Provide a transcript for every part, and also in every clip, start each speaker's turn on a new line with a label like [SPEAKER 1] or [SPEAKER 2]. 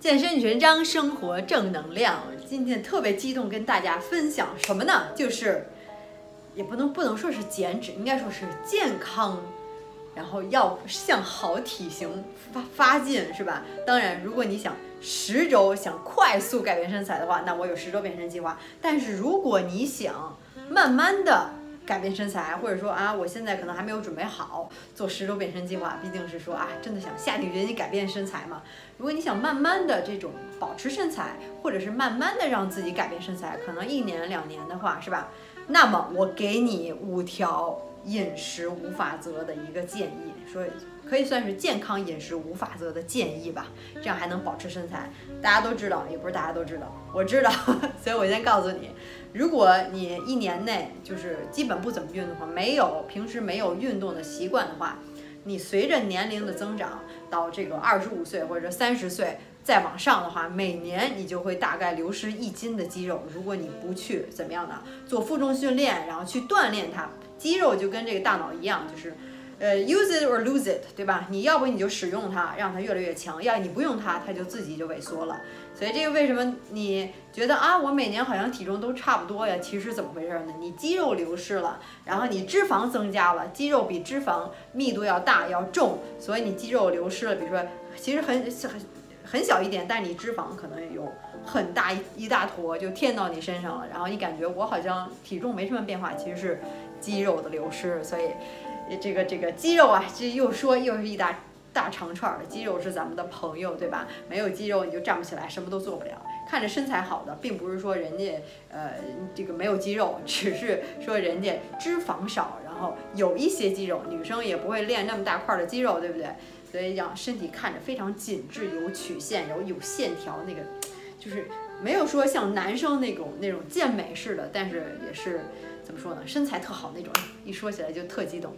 [SPEAKER 1] 健身全章，生活正能量。今天特别激动，跟大家分享什么呢？就是也不能不能说是减脂，应该说是健康，然后要向好体型发发进，是吧？当然，如果你想十周想快速改变身材的话，那我有十周变身计划。但是如果你想慢慢的，改变身材，或者说啊，我现在可能还没有准备好做十周变身计划，毕竟是说啊，真的想下定决心改变身材嘛。如果你想慢慢的这种保持身材，或者是慢慢的让自己改变身材，可能一年两年的话，是吧？那么我给你五条饮食无法则的一个建议，说可以算是健康饮食无法则的建议吧，这样还能保持身材。大家都知道，也不是大家都知道，我知道，所以我先告诉你。如果你一年内就是基本不怎么运动的话，没有平时没有运动的习惯的话，你随着年龄的增长，到这个二十五岁或者三十岁再往上的话，每年你就会大概流失一斤的肌肉。如果你不去怎么样呢？做负重训练，然后去锻炼它，肌肉就跟这个大脑一样，就是。呃，use it or lose it，对吧？你要不你就使用它，让它越来越强；要你不用它，它就自己就萎缩了。所以这个为什么你觉得啊，我每年好像体重都差不多呀？其实怎么回事呢？你肌肉流失了，然后你脂肪增加了，肌肉比脂肪密度要大要重，所以你肌肉流失了。比如说，其实很很很小一点，但你脂肪可能有很大一一大坨就填到你身上了，然后你感觉我好像体重没什么变化，其实是肌肉的流失。所以。这个这个肌肉啊，这又说又是一大大长串的肌肉是咱们的朋友，对吧？没有肌肉你就站不起来，什么都做不了。看着身材好的，并不是说人家呃这个没有肌肉，只是说人家脂肪少，然后有一些肌肉。女生也不会练那么大块的肌肉，对不对？所以让身体看着非常紧致，有曲线，有有线条，那个就是没有说像男生那种那种健美似的，但是也是。怎么说呢？身材特好那种，一说起来就特激动。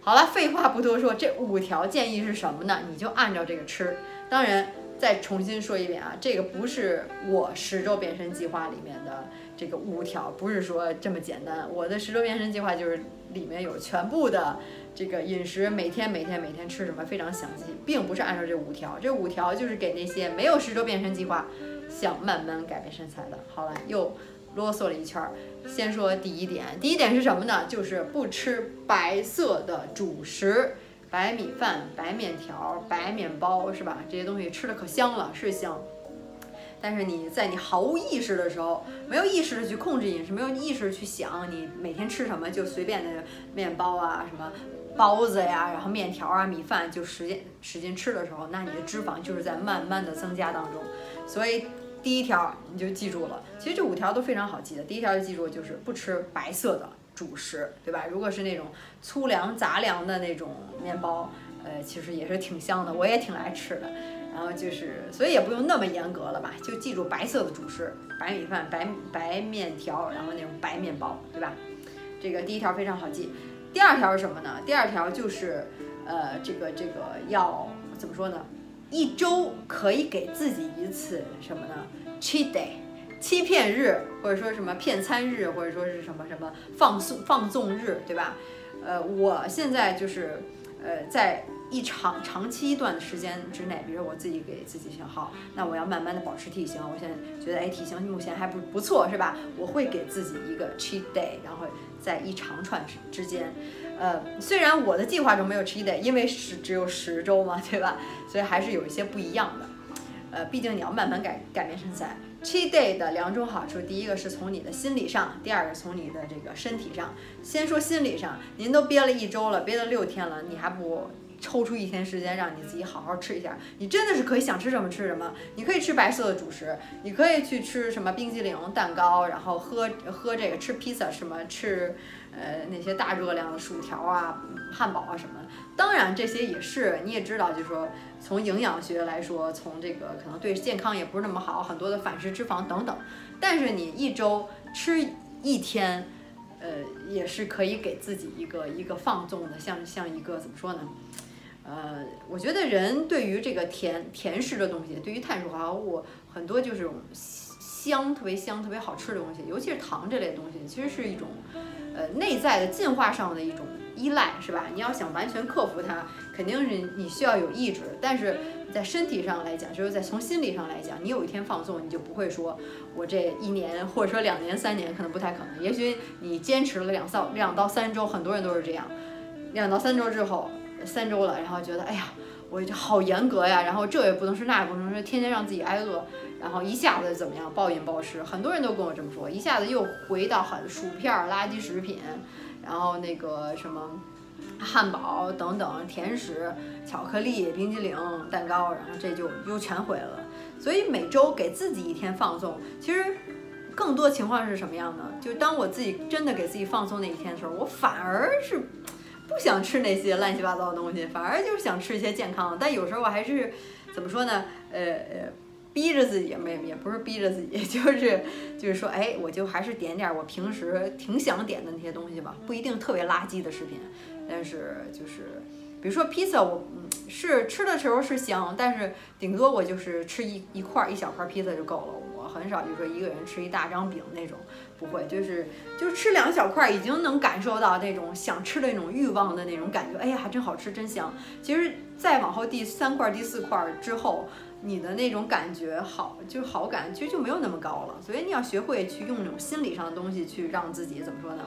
[SPEAKER 1] 好了，废话不多说，这五条建议是什么呢？你就按照这个吃。当然，再重新说一遍啊，这个不是我十周变身计划里面的这个五条，不是说这么简单。我的十周变身计划就是里面有全部的这个饮食，每天每天每天吃什么非常详细，并不是按照这五条。这五条就是给那些没有十周变身计划，想慢慢改变身材的。好了，又。啰嗦了一圈儿，先说第一点。第一点是什么呢？就是不吃白色的主食，白米饭、白面条、白面包，是吧？这些东西吃的可香了，是香。但是你在你毫无意识的时候，没有意识的去控制饮食，没有意识去想你每天吃什么，就随便的面包啊、什么包子呀，然后面条啊、米饭就使劲使劲吃的时候，那你的脂肪就是在慢慢的增加当中，所以。第一条你就记住了，其实这五条都非常好记的。第一条就记住就是不吃白色的主食，对吧？如果是那种粗粮杂粮的那种面包，呃，其实也是挺香的，我也挺爱吃的。然后就是，所以也不用那么严格了吧？就记住白色的主食，白米饭、白白面条，然后那种白面包，对吧？这个第一条非常好记。第二条是什么呢？第二条就是，呃，这个这个要怎么说呢？一周可以给自己一次什么呢？cheat day，欺骗日，或者说什么骗餐日，或者说是什么什么放松放纵日，对吧？呃，我现在就是，呃，在一长长期一段的时间之内，比如我自己给自己想好，那我要慢慢的保持体型，我现在觉得哎体型目前还不不错，是吧？我会给自己一个 cheat day，然后在一长串之间。呃，虽然我的计划中没有 cheat day，因为是只有十周嘛，对吧？所以还是有一些不一样的。呃，毕竟你要慢慢改改变身材。cheat day 的两种好处，第一个是从你的心理上，第二个从你的这个身体上。先说心理上，您都憋了一周了，憋了六天了，你还不抽出一天时间让你自己好好吃一下？你真的是可以想吃什么吃什么。你可以吃白色的主食，你可以去吃什么冰激凌、蛋糕，然后喝喝这个吃披萨什么吃。呃，那些大热量的薯条啊、汉堡啊什么，当然这些也是，你也知道，就是说从营养学来说，从这个可能对健康也不是那么好，很多的反式脂肪等等。但是你一周吃一天，呃，也是可以给自己一个一个放纵的，像像一个怎么说呢？呃，我觉得人对于这个甜甜食的东西，对于碳水化合物很多就是香特别香、特别好吃的东西，尤其是糖这类东西，其实是一种。呃，内在的进化上的一种依赖，是吧？你要想完全克服它，肯定是你需要有意志。但是在身体上来讲，就是在从心理上来讲，你有一天放纵，你就不会说我这一年或者说两年、三年可能不太可能。也许你坚持了两到两到三周，很多人都是这样，两到三周之后，三周了，然后觉得哎呀。我就好严格呀，然后这也不能吃，那也不能吃，天天让自己挨饿，然后一下子怎么样，暴饮暴食，很多人都跟我这么说，一下子又回到很薯片、垃圾食品，然后那个什么汉堡等等甜食、巧克力、冰激凌、蛋糕，然后这就又全毁了。所以每周给自己一天放纵，其实更多情况是什么样呢？就当我自己真的给自己放松那一天的时候，我反而是。不想吃那些乱七八糟的东西，反而就是想吃一些健康的。但有时候我还是怎么说呢？呃呃，逼着自己，没也不是逼着自己，就是就是说，哎，我就还是点点我平时挺想点的那些东西吧，不一定特别垃圾的食品，但是就是比如说披萨，我是吃的时候是香，但是顶多我就是吃一一块一小块披萨就够了。我很少，比如说一个人吃一大张饼那种，不会，就是就是吃两小块，已经能感受到那种想吃的那种欲望的那种感觉。哎呀，还真好吃，真香。其实再往后第三块、第四块之后，你的那种感觉好，就好感其实就没有那么高了。所以你要学会去用那种心理上的东西去让自己怎么说呢？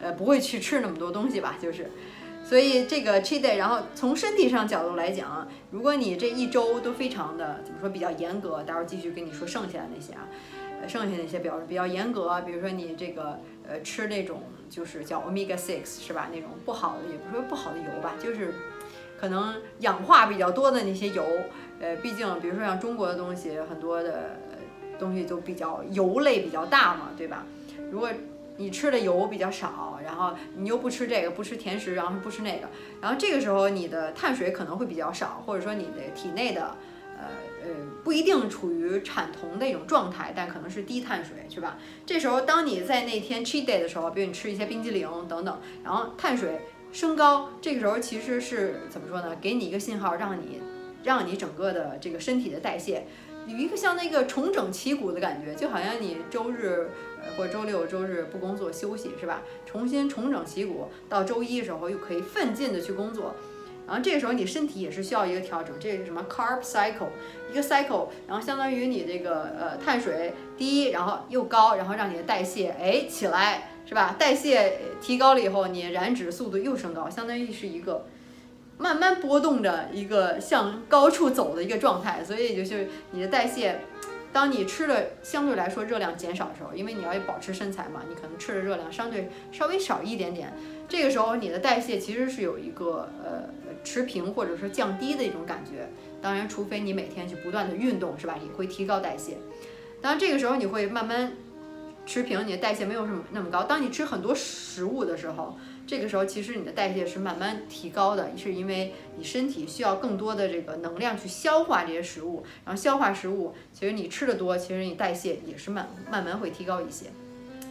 [SPEAKER 1] 呃，不会去吃那么多东西吧，就是。所以这个 cheat day，然后从身体上角度来讲，如果你这一周都非常的怎么说比较严格，待会儿继续跟你说剩下的那些啊，剩下那些表示比较严格，比如说你这个呃吃那种就是叫 omega six 是吧？那种不好的也不说不好的油吧，就是可能氧化比较多的那些油，呃，毕竟比如说像中国的东西，很多的东西都比较油类比较大嘛，对吧？如果你吃的油比较少，然后你又不吃这个，不吃甜食，然后不吃那个，然后这个时候你的碳水可能会比较少，或者说你的体内的，不一定处于产酮的一种状态，但可能是低碳水，是吧？这时候当你在那天 cheat day 的时候，比如你吃一些冰激凌等等，然后碳水升高，这个时候其实是怎么说呢？给你一个信号，让你让你整个的这个身体的代谢有一个像那个重整旗鼓的感觉，就好像你周日。或者周六周日不工作休息是吧？重新重整旗鼓，到周一的时候又可以奋进的去工作，然后这个时候你身体也是需要一个调整，这个是什么 carb cycle 一个 cycle，然后相当于你这个呃碳水低，然后又高，然后让你的代谢哎起来是吧？代谢提高了以后，你燃脂速度又升高，相当于是一个慢慢波动着一个向高处走的一个状态，所以就是你的代谢。当你吃的相对来说热量减少的时候，因为你要保持身材嘛，你可能吃的热量相对稍微少一点点。这个时候你的代谢其实是有一个呃持平或者说降低的一种感觉。当然，除非你每天去不断的运动，是吧？也会提高代谢。当然，这个时候你会慢慢持平，你的代谢没有什么那么高。当你吃很多食物的时候。这个时候，其实你的代谢是慢慢提高的，是因为你身体需要更多的这个能量去消化这些食物，然后消化食物，其实你吃的多，其实你代谢也是慢慢慢会提高一些。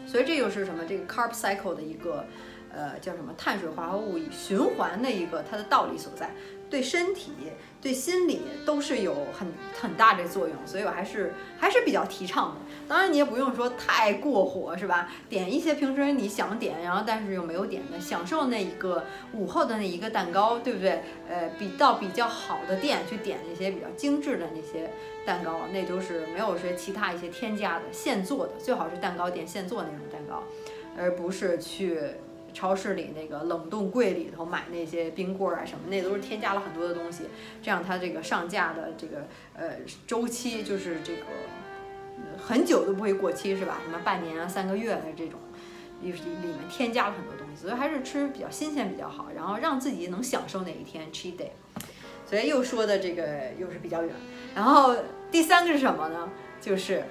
[SPEAKER 1] 所以这就是什么？这个 carb cycle 的一个，呃，叫什么？碳水化合物循环的一个它的道理所在。对身体、对心理都是有很很大的作用，所以我还是还是比较提倡的。当然，你也不用说太过火，是吧？点一些平时你想点，然后但是又没有点的，享受那一个午后的那一个蛋糕，对不对？呃，比到比较好的店去点那些比较精致的那些蛋糕，那都是没有说其他一些添加的，现做的，最好是蛋糕店现做那种蛋糕，而不是去。超市里那个冷冻柜里头买那些冰棍儿啊什么，那都是添加了很多的东西，这样它这个上架的这个呃周期就是这个很久都不会过期是吧？什么半年啊、三个月的这种，里里面添加了很多东西，所以还是吃比较新鲜比较好，然后让自己能享受那一天 cheat day。所以又说的这个又是比较远，然后第三个是什么呢？就是。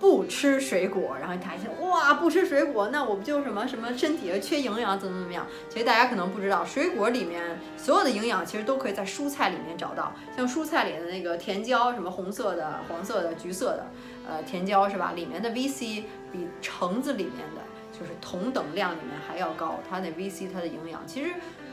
[SPEAKER 1] 不吃水果，然后你谈一下，哇，不吃水果，那我不就什么什么身体缺营养，怎么怎么样？其实大家可能不知道，水果里面所有的营养其实都可以在蔬菜里面找到。像蔬菜里的那个甜椒，什么红色的、黄色的、橘色的，呃，甜椒是吧？里面的 VC 比橙子里面的就是同等量里面还要高，它那 VC 它的营养其实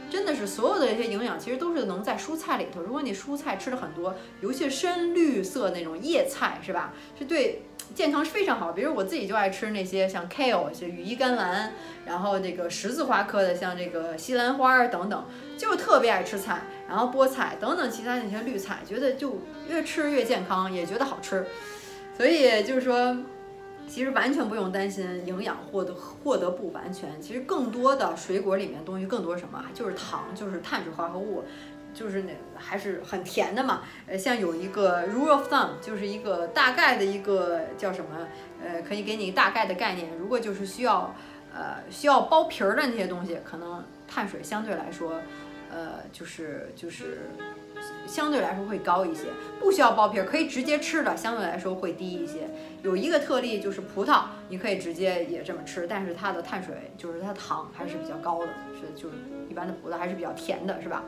[SPEAKER 1] 真的是所有的这些营养其实都是能在蔬菜里头。如果你蔬菜吃的很多，尤其是深绿色那种叶菜是吧？是对。健康是非常好。比如我自己就爱吃那些像 kale，就羽衣甘蓝，然后这个十字花科的像这个西兰花等等，就特别爱吃菜，然后菠菜等等其他那些绿菜，觉得就越吃越健康，也觉得好吃。所以就是说，其实完全不用担心营养获得获得不完全。其实更多的水果里面东西更多什么，就是糖，就是碳水化合物。就是那还是很甜的嘛，呃，像有一个 rule of thumb，就是一个大概的一个叫什么，呃，可以给你大概的概念。如果就是需要，呃，需要剥皮儿的那些东西，可能碳水相对来说，呃，就是就是相对来说会高一些。不需要剥皮儿，可以直接吃的，相对来说会低一些。有一个特例就是葡萄，你可以直接也这么吃，但是它的碳水就是它糖还是比较高的，是就是一般的葡萄还是比较甜的，是吧？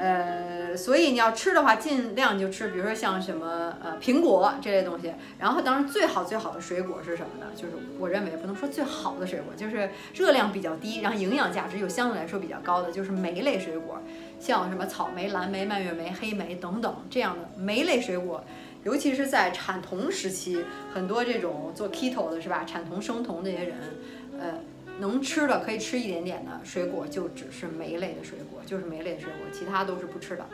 [SPEAKER 1] 呃，所以你要吃的话，尽量就吃，比如说像什么呃苹果这类东西。然后，当然最好最好的水果是什么呢？就是我认为不能说最好的水果，就是热量比较低，然后营养价值又相对来说比较高的，就是莓类水果，像什么草莓、蓝莓、蔓越莓、黑莓等等这样的莓类水果。尤其是在产酮时期，很多这种做 keto 的是吧？产酮生酮这些人，呃。能吃的可以吃一点点的水果，就只是莓类的水果，就是莓类的水果，其他都是不吃的。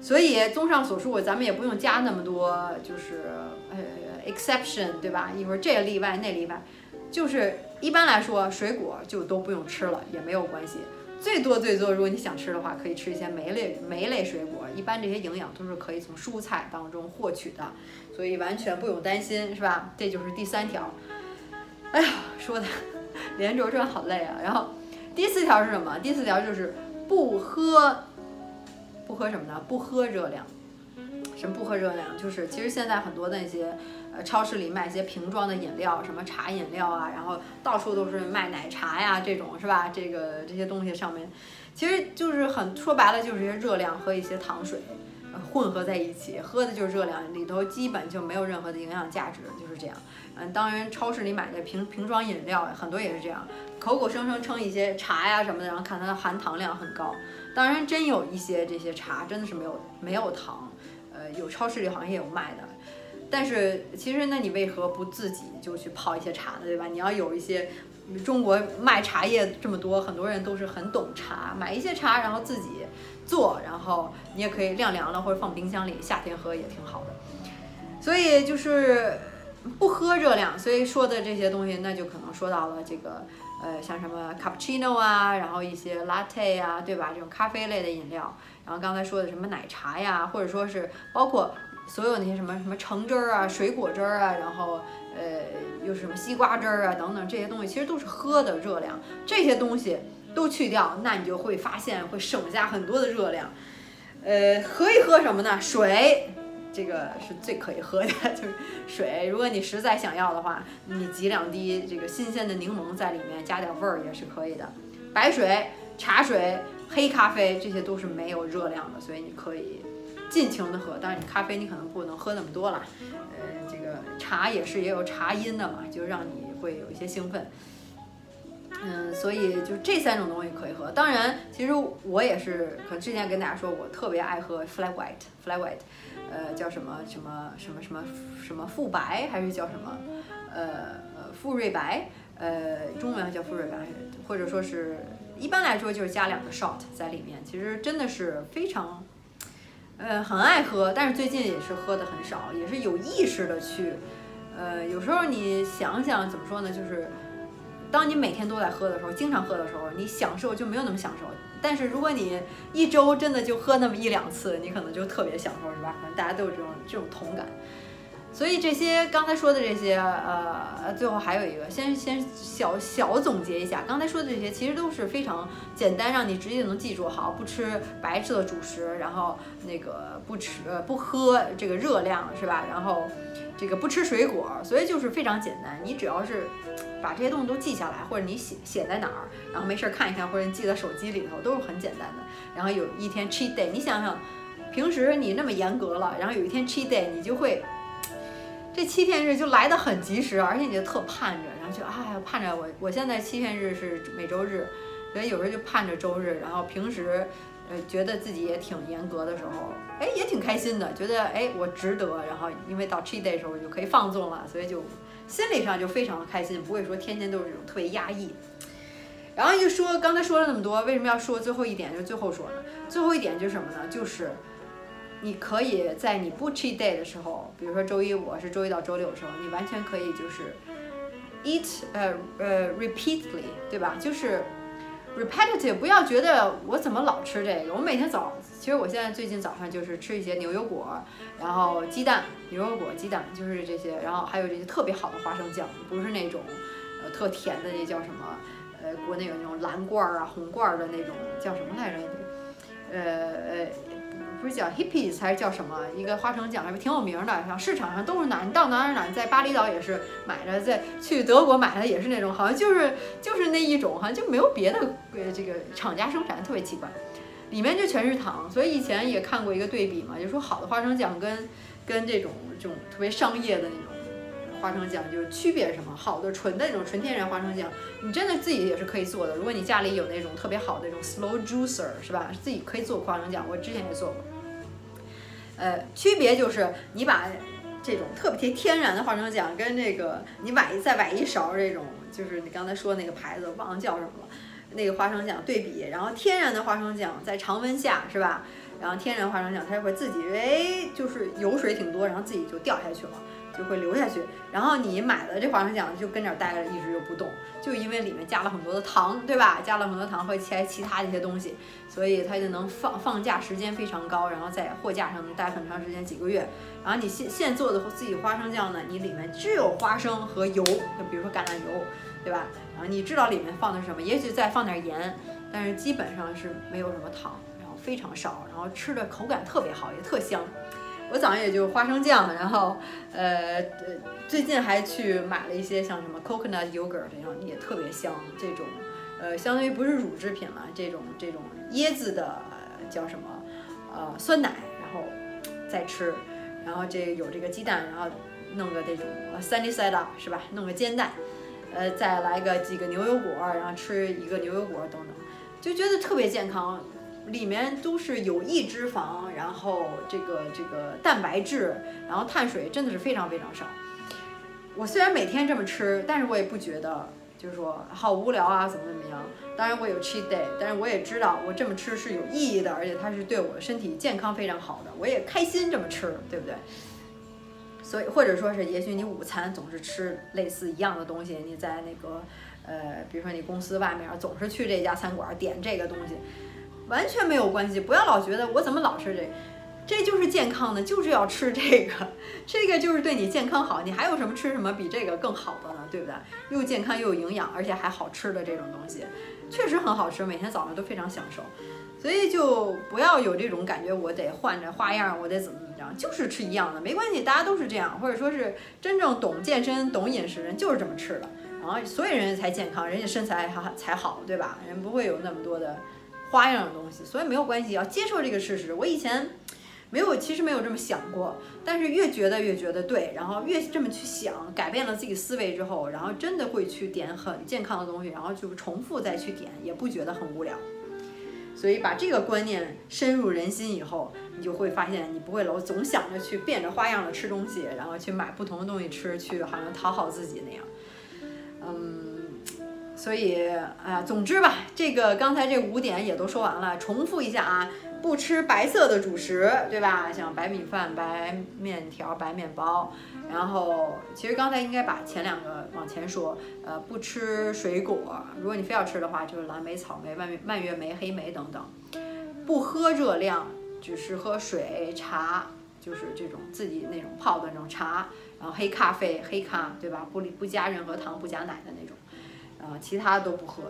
[SPEAKER 1] 所以综上所述，咱们也不用加那么多，就是呃 exception，对吧？一会儿这个例外那例外，就是一般来说水果就都不用吃了，也没有关系。最多最多，如果你想吃的话，可以吃一些莓类莓类水果，一般这些营养都是可以从蔬菜当中获取的，所以完全不用担心，是吧？这就是第三条。哎呀，说的。连轴转好累啊！然后第四条是什么？第四条就是不喝，不喝什么呢？不喝热量。什么不喝热量？就是其实现在很多那些呃超市里卖一些瓶装的饮料，什么茶饮料啊，然后到处都是卖奶茶呀这种是吧？这个这些东西上面，其实就是很说白了就是一些热量和一些糖水混合在一起，喝的就是热量，里头基本就没有任何的营养价值，就是这样。嗯，当然，超市里买的瓶瓶装饮料很多也是这样，口口声声称一些茶呀什么的，然后看它的含糖量很高。当然，真有一些这些茶真的是没有没有糖，呃，有超市里好像也有卖的。但是其实，那你为何不自己就去泡一些茶呢？对吧？你要有一些中国卖茶叶这么多，很多人都是很懂茶，买一些茶然后自己做，然后你也可以晾凉了或者放冰箱里，夏天喝也挺好的。所以就是。不喝热量，所以说的这些东西，那就可能说到了这个，呃，像什么 cappuccino 啊，然后一些 latte 啊，对吧？这种咖啡类的饮料，然后刚才说的什么奶茶呀，或者说是包括所有那些什么什么橙汁儿啊、水果汁儿啊，然后呃，又是什么西瓜汁儿啊等等这些东西，其实都是喝的热量。这些东西都去掉，那你就会发现会省下很多的热量。呃，可以喝什么呢？水。这个是最可以喝的，就是水。如果你实在想要的话，你挤两滴这个新鲜的柠檬在里面，加点味儿也是可以的。白水、茶水、黑咖啡这些都是没有热量的，所以你可以尽情的喝。当然，你咖啡你可能不能喝那么多了。呃，这个茶也是也有茶因的嘛，就让你会有一些兴奋。嗯，所以就这三种东西可以喝。当然，其实我也是，可能之前跟大家说，我特别爱喝 flat white，flat white。呃，叫什么什么什么什么什么富白，还是叫什么？呃呃，富瑞白，呃，中文叫富瑞白，或者说是一般来说就是加两个 shot 在里面。其实真的是非常，呃，很爱喝，但是最近也是喝的很少，也是有意识的去，呃，有时候你想想怎么说呢？就是当你每天都在喝的时候，经常喝的时候，你享受就没有那么享受。但是如果你一周真的就喝那么一两次，你可能就特别享受，是吧？可能大家都有这种这种同感。所以这些刚才说的这些，呃，最后还有一个，先先小小总结一下，刚才说的这些其实都是非常简单，让你直接能记住。好，不吃白色的主食，然后那个不吃呃不喝这个热量，是吧？然后。这个不吃水果，所以就是非常简单。你只要是把这些东西都记下来，或者你写写在哪儿，然后没事儿看一看，或者你记在手机里头，都是很简单的。然后有一天 cheat day，你想想，平时你那么严格了，然后有一天 cheat day，你就会这七天日就来的很及时，而且你就特盼着，然后就哎呀盼着我，我现在七天日是每周日，所以有时候就盼着周日，然后平时。呃，觉得自己也挺严格的时候，哎，也挺开心的，觉得哎，我值得。然后因为到 cheat day 的时候我就可以放纵了，所以就心理上就非常的开心，不会说天天都是这种特别压抑。然后就说刚才说了那么多，为什么要说最后一点？就最后说呢？最后一点就是什么呢？就是你可以在你不 cheat day 的时候，比如说周一我是周一到周六的时候，你完全可以就是 eat 呃呃 repeatedly，对吧？就是 repetitive，不要觉得我怎么老吃这个。我每天早，其实我现在最近早上就是吃一些牛油果，然后鸡蛋，牛油果、鸡蛋就是这些，然后还有这些特别好的花生酱，不是那种呃特甜的，那叫什么？呃，国内有那种蓝罐儿啊、红罐儿的那种，叫什么来着？呃呃，不是叫 Hippies 还是叫什么？一个花生酱，还挺有名的，像市场上都是哪，你到哪儿哪儿，在巴厘岛也是买的，在去德国买的也是那种，好像就是就是那一种，好像就没有别的呃这个厂家生产，特别奇怪，里面就全是糖。所以以前也看过一个对比嘛，就说好的花生酱跟跟这种这种特别商业的那种。花生酱就是区别什么？好的纯的那种纯天然花生酱，你真的自己也是可以做的。如果你家里有那种特别好的那种 slow juicer，是吧？自己可以做花生酱，我之前也做过。呃，区别就是你把这种特别天然的花生酱跟这个你崴再崴一勺这种，就是你刚才说那个牌子忘了叫什么了，那个花生酱对比，然后天然的花生酱在常温下是吧？然后天然花生酱它就会自己哎，就是油水挺多，然后自己就掉下去了。就会流下去，然后你买的这花生酱就跟这儿待着，一直就不动，就因为里面加了很多的糖，对吧？加了很多糖和其其他一些东西，所以它就能放放假时间非常高，然后在货架上能待很长时间，几个月。然后你现现做的自己花生酱呢，你里面只有花生和油，就比如说橄榄油，对吧？然后你知道里面放的是什么，也许再放点盐，但是基本上是没有什么糖，然后非常少，然后吃的口感特别好，也特香。我早上也就花生酱，然后，呃，最近还去买了一些像什么 coconut yogurt 这样也特别香，这种，呃，相当于不是乳制品了，这种这种椰子的叫什么，呃，酸奶，然后再吃，然后这有这个鸡蛋，然后弄个这种 sunny side up 是吧？弄个煎蛋，呃，再来个几个牛油果，然后吃一个牛油果等等，就觉得特别健康。里面都是有益脂肪，然后这个这个蛋白质，然后碳水真的是非常非常少。我虽然每天这么吃，但是我也不觉得就是说好无聊啊，怎么怎么样。当然我有 cheat day，但是我也知道我这么吃是有意义的，而且它是对我的身体健康非常好的，我也开心这么吃，对不对？所以或者说是，也许你午餐总是吃类似一样的东西，你在那个呃，比如说你公司外面总是去这家餐馆点这个东西。完全没有关系，不要老觉得我怎么老吃这，这就是健康的，就是要吃这个，这个就是对你健康好。你还有什么吃什么比这个更好的呢？对不对？又健康又有营养，而且还好吃的这种东西，确实很好吃，每天早上都非常享受。所以就不要有这种感觉，我得换着花样，我得怎么怎么着，就是吃一样的，没关系，大家都是这样，或者说是真正懂健身、懂饮食人就是这么吃的，然后所有人家才健康，人家身材还才好，对吧？人不会有那么多的。花样的东西，所以没有关系，要接受这个事实。我以前没有，其实没有这么想过，但是越觉得越觉得对，然后越这么去想，改变了自己思维之后，然后真的会去点很健康的东西，然后就重复再去点，也不觉得很无聊。所以把这个观念深入人心以后，你就会发现，你不会老总想着去变着花样的吃东西，然后去买不同的东西吃，去好像讨好自己那样。嗯。所以啊，总之吧，这个刚才这五点也都说完了，重复一下啊，不吃白色的主食，对吧？像白米饭、白面条、白面包。然后，其实刚才应该把前两个往前说，呃，不吃水果，如果你非要吃的话，就是蓝莓、草莓、蔓蔓越莓、黑莓等等。不喝热量，只是喝水、茶，就是这种自己那种泡的那种茶。然后黑咖啡、黑咖，对吧？不不加任何糖、不加奶的那种。啊，其他都不喝，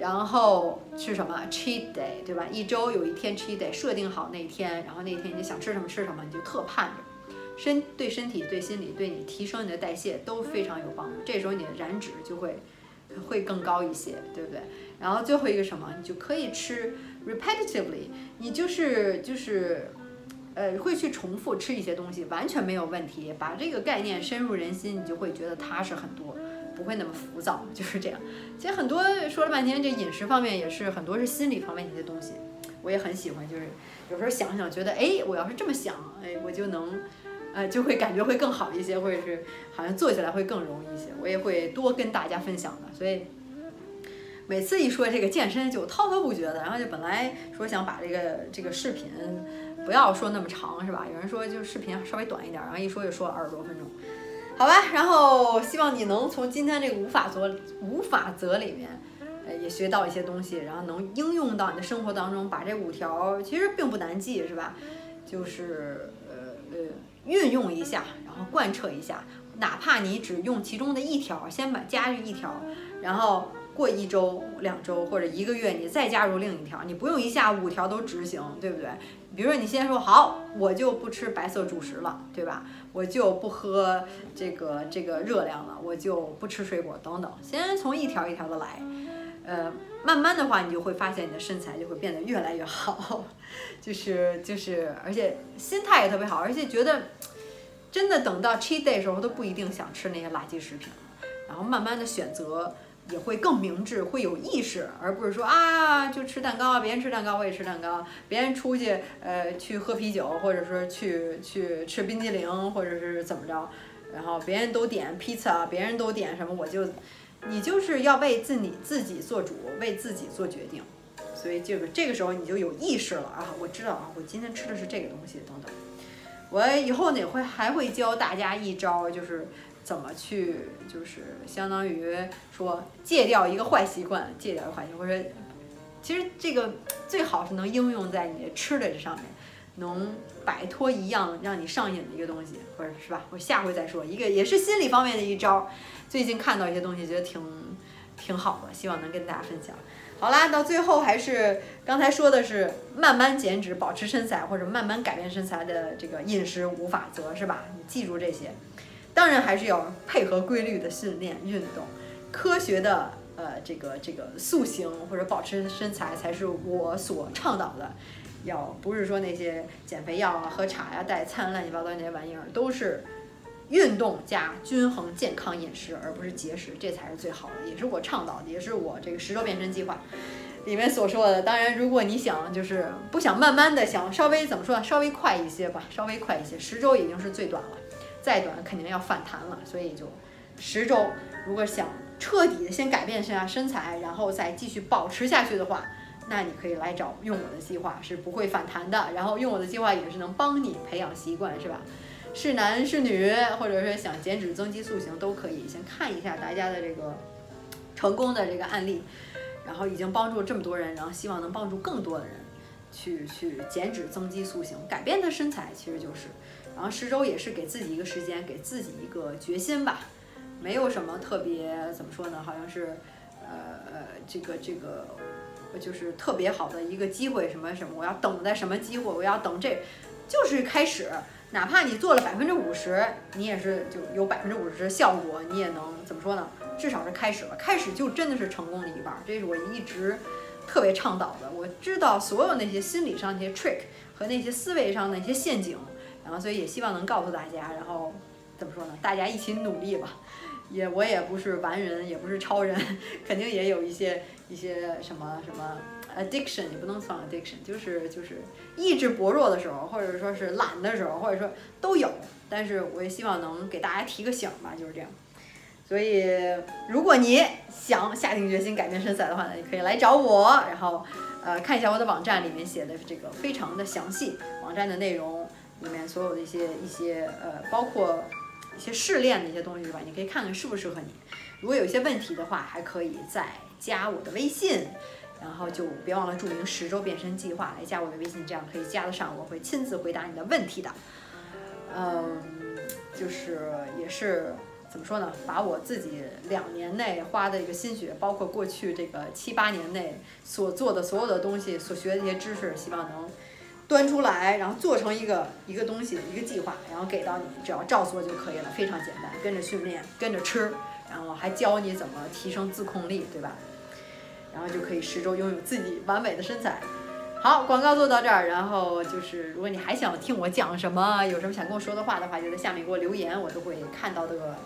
[SPEAKER 1] 然后吃什么 cheat day，对吧？一周有一天 cheat day，设定好那一天，然后那一天你想吃什么吃什么，你就特盼着，身对身体、对心理、对你提升你的代谢都非常有帮助。这时候你的燃脂就会会更高一些，对不对？然后最后一个什么，你就可以吃 repetitively，你就是就是呃会去重复吃一些东西，完全没有问题。把这个概念深入人心，你就会觉得踏实很多。不会那么浮躁，就是这样。其实很多说了半天，这饮食方面也是很多是心理方面的一些东西。我也很喜欢，就是有时候想想觉得，哎，我要是这么想，哎，我就能，呃，就会感觉会更好一些，或者是好像做起来会更容易一些。我也会多跟大家分享的，所以每次一说这个健身就滔滔不绝的，然后就本来说想把这个这个视频不要说那么长，是吧？有人说就视频稍微短一点，然后一说就说二十多分钟。好吧，然后希望你能从今天这个无法则无法则里面，呃，也学到一些东西，然后能应用到你的生活当中，把这五条其实并不难记，是吧？就是呃呃运用一下，然后贯彻一下，哪怕你只用其中的一条，先把加入一条，然后过一周、两周或者一个月，你再加入另一条，你不用一下五条都执行，对不对？比如说你先说好，我就不吃白色主食了，对吧？我就不喝这个这个热量了，我就不吃水果等等。先从一条一条的来，呃，慢慢的话，你就会发现你的身材就会变得越来越好，就是就是，而且心态也特别好，而且觉得真的等到 cheat day 时候都不一定想吃那些垃圾食品了，然后慢慢的选择。也会更明智，会有意识，而不是说啊，就吃蛋糕，别人吃蛋糕我也吃蛋糕，别人出去呃去喝啤酒，或者说去去吃冰激凌，或者是怎么着，然后别人都点披萨，别人都点什么，我就，你就是要为自己自己做主，为自己做决定，所以这个这个时候你就有意识了啊，我知道啊，我今天吃的是这个东西等等，我以后呢会还会教大家一招，就是。怎么去，就是相当于说戒掉一个坏习惯，戒掉一个坏习惯，或者其实这个最好是能应用在你吃的这上面，能摆脱一样让你上瘾的一个东西，或者是吧？我下回再说一个，也是心理方面的一招。最近看到一些东西，觉得挺挺好的，希望能跟大家分享。好啦，到最后还是刚才说的是慢慢减脂、保持身材或者慢慢改变身材的这个饮食五法则，是吧？你记住这些。当然还是要配合规律的训练、运动，科学的呃这个这个塑形或者保持身材才是我所倡导的。要不是说那些减肥药啊、喝茶呀、代餐乱七八糟那些玩意儿，都是运动加均衡健康饮食，而不是节食，这才是最好的，也是我倡导的，也是我这个十周变身计划里面所说的。当然，如果你想就是不想慢慢的，想稍微怎么说，稍微快一些吧，稍微快一些，十周已经是最短了。再短肯定要反弹了，所以就十周。如果想彻底的先改变一下身材，然后再继续保持下去的话，那你可以来找用我的计划，是不会反弹的。然后用我的计划也是能帮你培养习惯，是吧？是男是女，或者说想减脂增肌塑形都可以。先看一下大家的这个成功的这个案例，然后已经帮助这么多人，然后希望能帮助更多的人去去减脂增肌塑形，改变的身材其实就是。然后十周也是给自己一个时间，给自己一个决心吧，没有什么特别怎么说呢？好像是，呃呃，这个这个，就是特别好的一个机会，什么什么，我要等待什么机会？我要等这，就是开始，哪怕你做了百分之五十，你也是就有百分之五十的效果，你也能怎么说呢？至少是开始了，开始就真的是成功的一半，这是我一直特别倡导的。我知道所有那些心理上那些 trick 和那些思维上那些陷阱。然后，所以也希望能告诉大家，然后怎么说呢？大家一起努力吧。也我也不是完人，也不是超人，肯定也有一些一些什么什么 addiction，也不能算 addiction，就是就是意志薄弱的时候，或者说是懒的时候，或者说都有。但是我也希望能给大家提个醒吧，就是这样。所以，如果你想下定决心改变身材的话呢，你可以来找我，然后呃看一下我的网站里面写的这个非常的详细，网站的内容。里面所有的一些一些呃，包括一些试炼的一些东西吧，你可以看看适不适合你。如果有一些问题的话，还可以再加我的微信，然后就别忘了注明十周变身计划来加我的微信，这样可以加得上，我会亲自回答你的问题的。嗯，就是也是怎么说呢？把我自己两年内花的一个心血，包括过去这个七八年内所做的所有的东西，所学的一些知识，希望能。端出来，然后做成一个一个东西，一个计划，然后给到你，只要照做就可以了，非常简单。跟着训练，跟着吃，然后还教你怎么提升自控力，对吧？然后就可以十周拥有自己完美的身材。好，广告做到这儿，然后就是如果你还想听我讲什么，有什么想跟我说的话的话，就在下面给我留言，我都会看到的。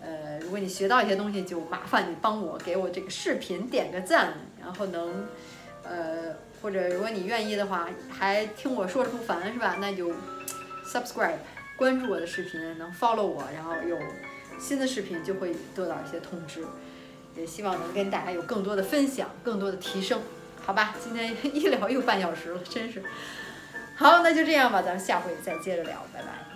[SPEAKER 1] 呃，如果你学到一些东西，就麻烦你帮我给我这个视频点个赞，然后能，呃。或者如果你愿意的话，还听我说着不烦是吧？那就 subscribe 关注我的视频，能 follow 我，然后有新的视频就会得到一些通知。也希望能跟大家有更多的分享，更多的提升，好吧？今天一聊又半小时了，真是。好，那就这样吧，咱们下回再接着聊，拜拜。